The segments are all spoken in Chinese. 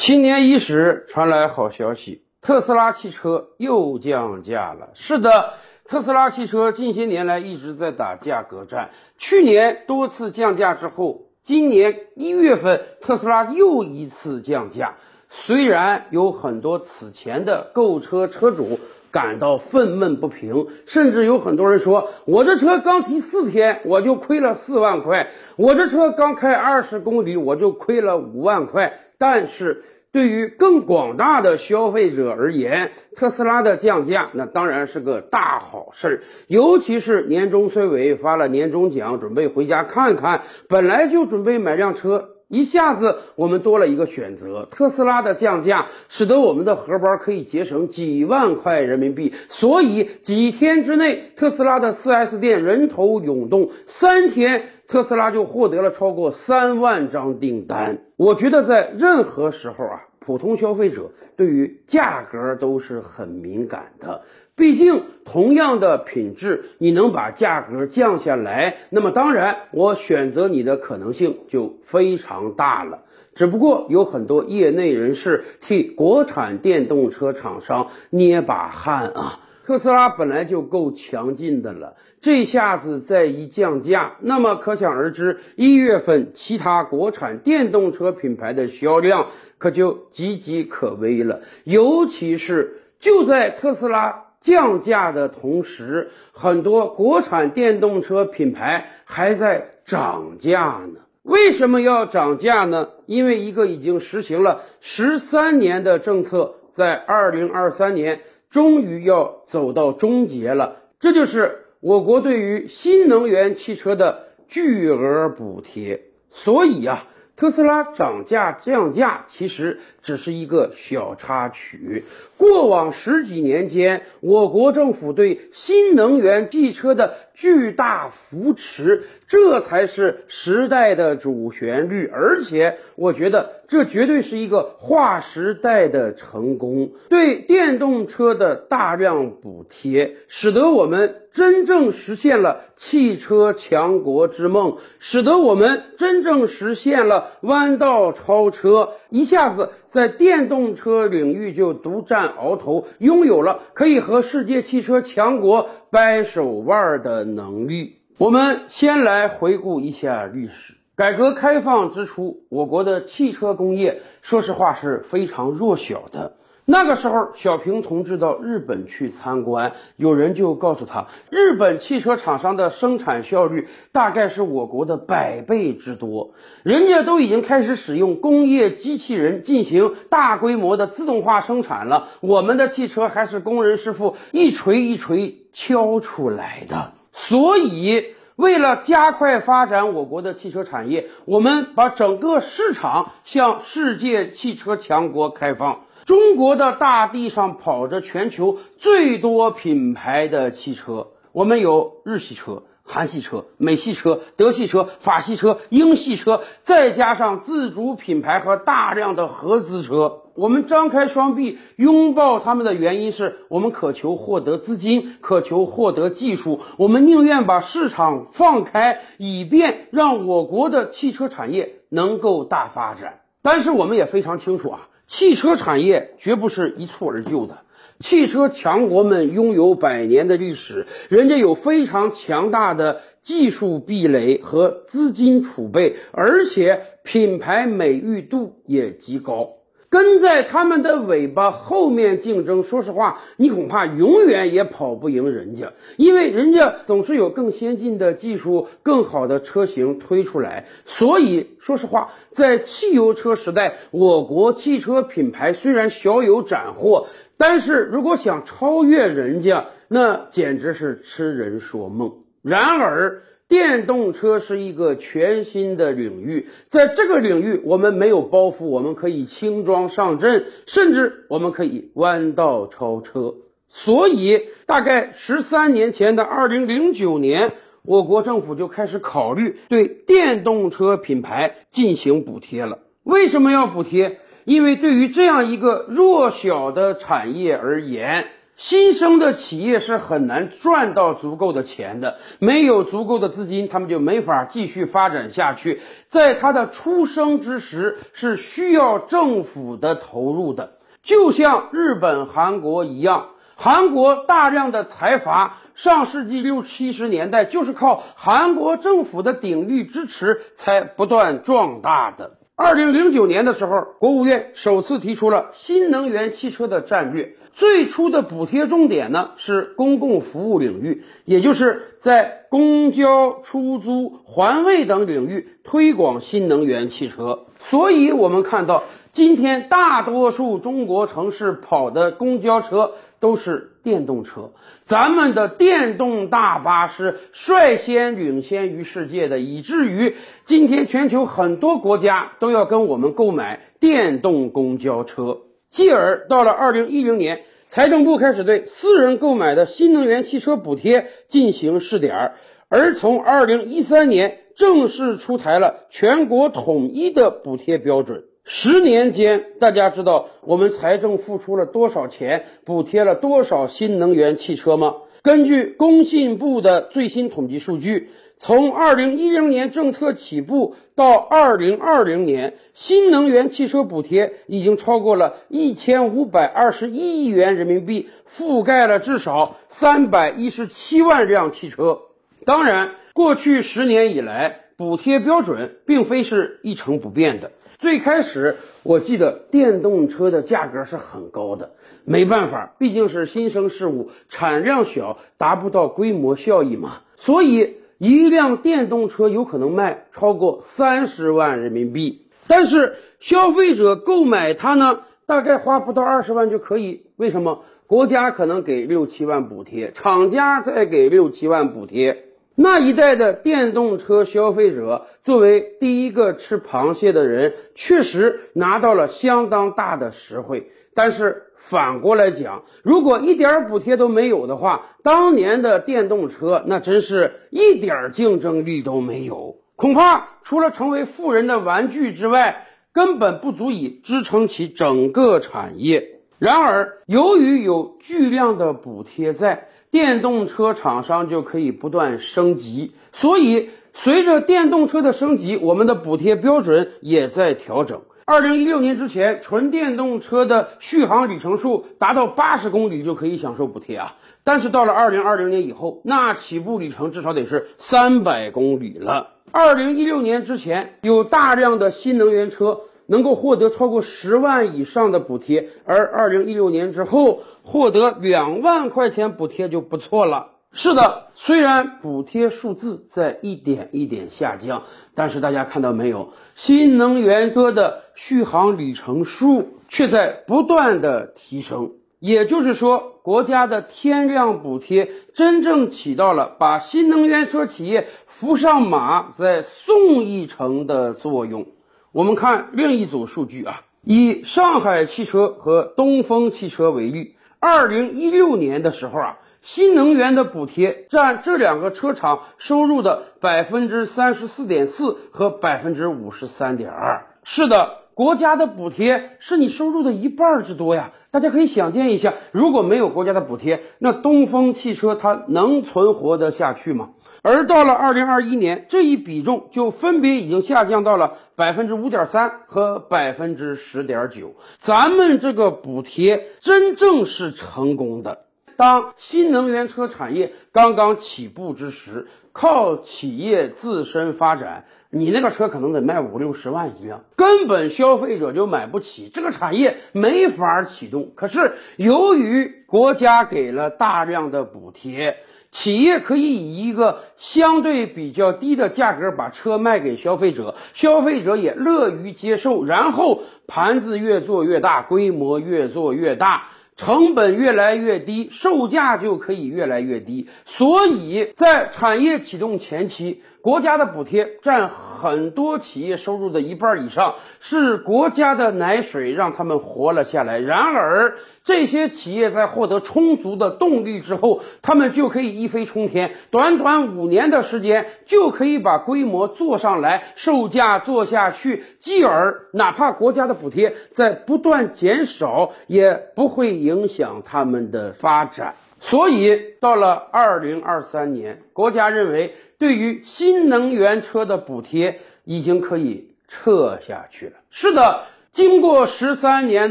新年伊始，传来好消息，特斯拉汽车又降价了。是的，特斯拉汽车近些年来一直在打价格战，去年多次降价之后，今年一月份特斯拉又一次降价。虽然有很多此前的购车车主感到愤懑不平，甚至有很多人说：“我这车刚提四天，我就亏了四万块；我这车刚开二十公里，我就亏了五万块。”但是，对于更广大的消费者而言，特斯拉的降价那当然是个大好事儿。尤其是年终岁尾发了年终奖，准备回家看看，本来就准备买辆车。一下子我们多了一个选择，特斯拉的降价使得我们的荷包可以节省几万块人民币，所以几天之内，特斯拉的 4S 店人头涌动，三天特斯拉就获得了超过三万张订单。我觉得在任何时候啊，普通消费者对于价格都是很敏感的。毕竟，同样的品质，你能把价格降下来，那么当然，我选择你的可能性就非常大了。只不过，有很多业内人士替国产电动车厂商捏把汗啊。特斯拉本来就够强劲的了，这下子再一降价，那么可想而知，一月份其他国产电动车品牌的销量可就岌岌可危了。尤其是就在特斯拉。降价的同时，很多国产电动车品牌还在涨价呢。为什么要涨价呢？因为一个已经实行了十三年的政策，在二零二三年终于要走到终结了。这就是我国对于新能源汽车的巨额补贴。所以呀。特斯拉涨价降价其实只是一个小插曲。过往十几年间，我国政府对新能源汽车的巨大扶持，这才是时代的主旋律。而且，我觉得这绝对是一个划时代的成功。对电动车的大量补贴，使得我们真正实现了汽车强国之梦，使得我们真正实现了。弯道超车，一下子在电动车领域就独占鳌头，拥有了可以和世界汽车强国掰手腕的能力。我们先来回顾一下历史。改革开放之初，我国的汽车工业，说实话是非常弱小的。那个时候，小平同志到日本去参观，有人就告诉他，日本汽车厂商的生产效率大概是我国的百倍之多，人家都已经开始使用工业机器人进行大规模的自动化生产了，我们的汽车还是工人师傅一锤一锤敲出来的。所以，为了加快发展我国的汽车产业，我们把整个市场向世界汽车强国开放。中国的大地上跑着全球最多品牌的汽车，我们有日系车、韩系车、美系车、德系车、法系车、英系车，再加上自主品牌和大量的合资车。我们张开双臂拥抱他们的原因是我们渴求获得资金，渴求获得技术，我们宁愿把市场放开，以便让我国的汽车产业能够大发展。但是我们也非常清楚啊。汽车产业绝不是一蹴而就的，汽车强国们拥有百年的历史，人家有非常强大的技术壁垒和资金储备，而且品牌美誉度也极高。跟在他们的尾巴后面竞争，说实话，你恐怕永远也跑不赢人家，因为人家总是有更先进的技术、更好的车型推出来。所以，说实话，在汽油车时代，我国汽车品牌虽然小有斩获，但是如果想超越人家，那简直是痴人说梦。然而，电动车是一个全新的领域，在这个领域，我们没有包袱，我们可以轻装上阵，甚至我们可以弯道超车。所以，大概十三年前的二零零九年，我国政府就开始考虑对电动车品牌进行补贴了。为什么要补贴？因为对于这样一个弱小的产业而言，新生的企业是很难赚到足够的钱的，没有足够的资金，他们就没法继续发展下去。在它的出生之时，是需要政府的投入的，就像日本、韩国一样。韩国大量的财阀，上世纪六七十年代就是靠韩国政府的鼎力支持才不断壮大的。二零零九年的时候，国务院首次提出了新能源汽车的战略。最初的补贴重点呢是公共服务领域，也就是在公交、出租、环卫等领域推广新能源汽车。所以，我们看到今天大多数中国城市跑的公交车都是电动车，咱们的电动大巴是率先领先于世界的，以至于今天全球很多国家都要跟我们购买电动公交车。继而到了二零一零年，财政部开始对私人购买的新能源汽车补贴进行试点儿，而从二零一三年正式出台了全国统一的补贴标准。十年间，大家知道我们财政付出了多少钱，补贴了多少新能源汽车吗？根据工信部的最新统计数据。从二零一零年政策起步到二零二零年，新能源汽车补贴已经超过了一千五百二十一亿元人民币，覆盖了至少三百一十七万辆汽车。当然，过去十年以来，补贴标准并非是一成不变的。最开始，我记得电动车的价格是很高的，没办法，毕竟是新生事物，产量小，达不到规模效益嘛，所以。一辆电动车有可能卖超过三十万人民币，但是消费者购买它呢，大概花不到二十万就可以。为什么？国家可能给六七万补贴，厂家再给六七万补贴。那一代的电动车消费者，作为第一个吃螃蟹的人，确实拿到了相当大的实惠。但是反过来讲，如果一点补贴都没有的话，当年的电动车那真是一点竞争力都没有，恐怕除了成为富人的玩具之外，根本不足以支撑起整个产业。然而，由于有巨量的补贴在，电动车厂商就可以不断升级，所以随着电动车的升级，我们的补贴标准也在调整。二零一六年之前，纯电动车的续航里程数达到八十公里就可以享受补贴啊。但是到了二零二零年以后，那起步里程至少得是三百公里了。二零一六年之前，有大量的新能源车能够获得超过十万以上的补贴，而二零一六年之后获得两万块钱补贴就不错了。是的，虽然补贴数字在一点一点下降，但是大家看到没有，新能源车的续航里程数却在不断的提升。也就是说，国家的天量补贴真正起到了把新能源车企业扶上马、再送一程的作用。我们看另一组数据啊，以上海汽车和东风汽车为例，二零一六年的时候啊。新能源的补贴占这两个车厂收入的百分之三十四点四和百分之五十三点二。是的，国家的补贴是你收入的一半之多呀！大家可以想见一下，如果没有国家的补贴，那东风汽车它能存活得下去吗？而到了二零二一年，这一比重就分别已经下降到了百分之五点三和百分之十点九。咱们这个补贴真正是成功的。当新能源车产业刚刚起步之时，靠企业自身发展，你那个车可能得卖五六十万一辆，根本消费者就买不起，这个产业没法启动。可是由于国家给了大量的补贴，企业可以以一个相对比较低的价格把车卖给消费者，消费者也乐于接受，然后盘子越做越大，规模越做越大。成本越来越低，售价就可以越来越低。所以在产业启动前期，国家的补贴占很多企业收入的一半以上，是国家的奶水让他们活了下来。然而，这些企业在获得充足的动力之后，他们就可以一飞冲天，短短五年的时间就可以把规模做上来，售价做下去，继而哪怕国家的补贴在不断减少，也不会影响他们的发展。所以，到了二零二三年，国家认为对于新能源车的补贴已经可以撤下去了。是的，经过十三年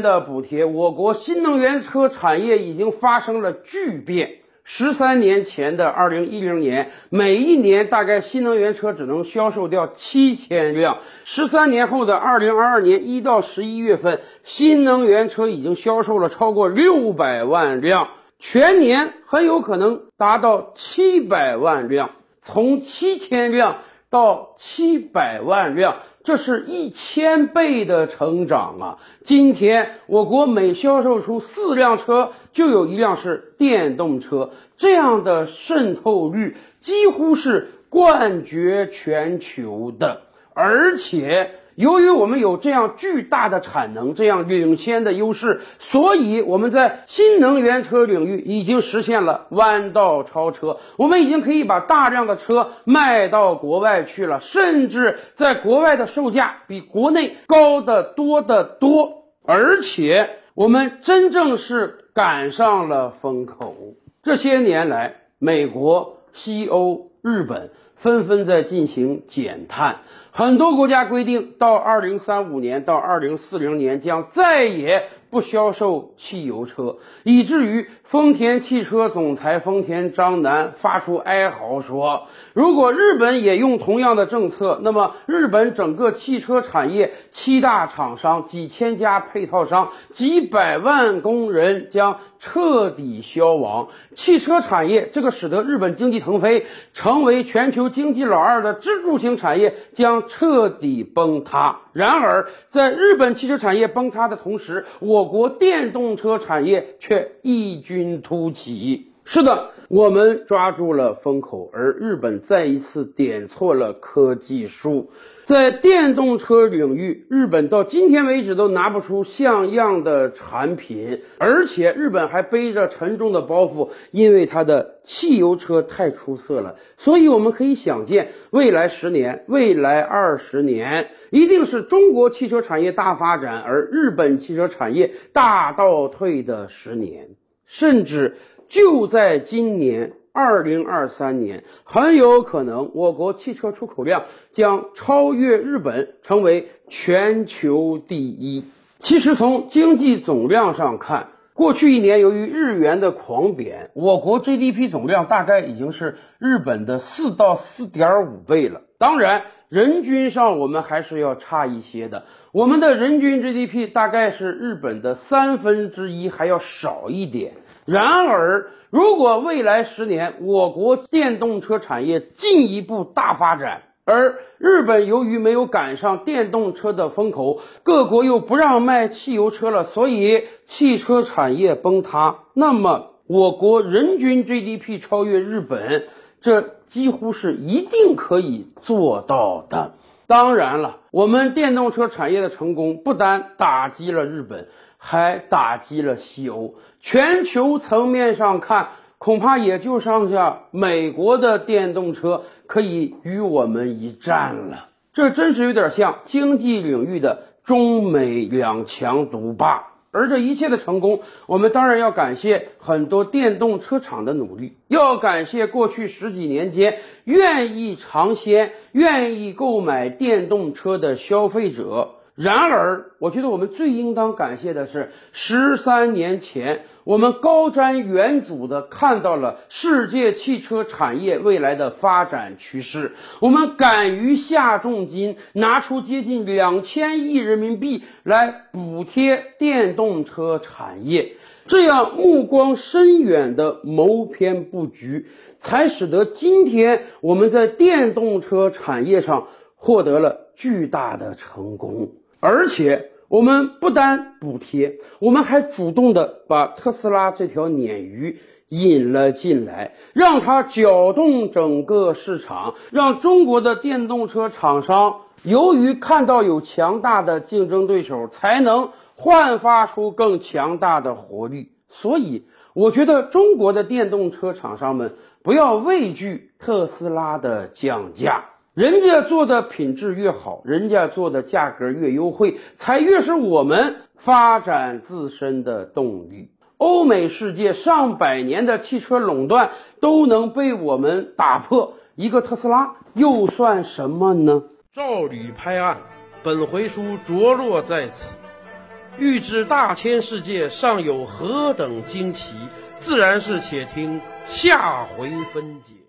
的补贴，我国新能源车产业已经发生了巨变。十三年前的二零一零年，每一年大概新能源车只能销售掉七千辆；十三年后的二零二二年一到十一月份，新能源车已经销售了超过六百万辆。全年很有可能达到七百万辆，从七千辆到七百万辆，这是一千倍的成长啊！今天我国每销售出四辆车，就有一辆是电动车，这样的渗透率几乎是冠绝全球的，而且。由于我们有这样巨大的产能，这样领先的优势，所以我们在新能源车领域已经实现了弯道超车。我们已经可以把大量的车卖到国外去了，甚至在国外的售价比国内高得多得多。而且我们真正是赶上了风口。这些年来，美国、西欧、日本。纷纷在进行减碳，很多国家规定到二零三五年到二零四零年将再也不销售汽油车，以至于丰田汽车总裁丰田章男发出哀嚎说：“如果日本也用同样的政策，那么日本整个汽车产业七大厂商、几千家配套商、几百万工人将彻底消亡。汽车产业这个使得日本经济腾飞，成为全球。”经济老二的支柱型产业将彻底崩塌。然而，在日本汽车产业崩塌的同时，我国电动车产业却异军突起。是的，我们抓住了风口，而日本再一次点错了科技树。在电动车领域，日本到今天为止都拿不出像样的产品，而且日本还背着沉重的包袱，因为它的汽油车太出色了。所以我们可以想见，未来十年、未来二十年，一定是中国汽车产业大发展，而日本汽车产业大倒退的十年，甚至就在今年。二零二三年很有可能，我国汽车出口量将超越日本，成为全球第一。其实从经济总量上看，过去一年由于日元的狂贬，我国 GDP 总量大概已经是日本的四到四点五倍了。当然，人均上我们还是要差一些的，我们的人均 GDP 大概是日本的三分之一还要少一点。然而，如果未来十年我国电动车产业进一步大发展，而日本由于没有赶上电动车的风口，各国又不让卖汽油车了，所以汽车产业崩塌，那么我国人均 GDP 超越日本，这几乎是一定可以做到的。当然了，我们电动车产业的成功不单打击了日本，还打击了西欧。全球层面上看，恐怕也就剩下美国的电动车可以与我们一战了。这真是有点像经济领域的中美两强独霸。而这一切的成功，我们当然要感谢很多电动车厂的努力，要感谢过去十几年间愿意尝鲜、愿意购买电动车的消费者。然而，我觉得我们最应当感谢的是，十三年前我们高瞻远瞩的看到了世界汽车产业未来的发展趋势，我们敢于下重金，拿出接近两千亿人民币来补贴电动车产业，这样目光深远的谋篇布局，才使得今天我们在电动车产业上获得了巨大的成功。而且我们不单补贴，我们还主动的把特斯拉这条鲶鱼引了进来，让它搅动整个市场，让中国的电动车厂商由于看到有强大的竞争对手，才能焕发出更强大的活力。所以，我觉得中国的电动车厂商们不要畏惧特斯拉的降价，人家做的品质越好，人家做的价格越优惠，才越是我们发展自身的动力。欧美世界上百年的汽车垄断都能被我们打破，一个特斯拉又算什么呢？照吕拍案，本回书着落在此。欲知大千世界尚有何等惊奇，自然是且听下回分解。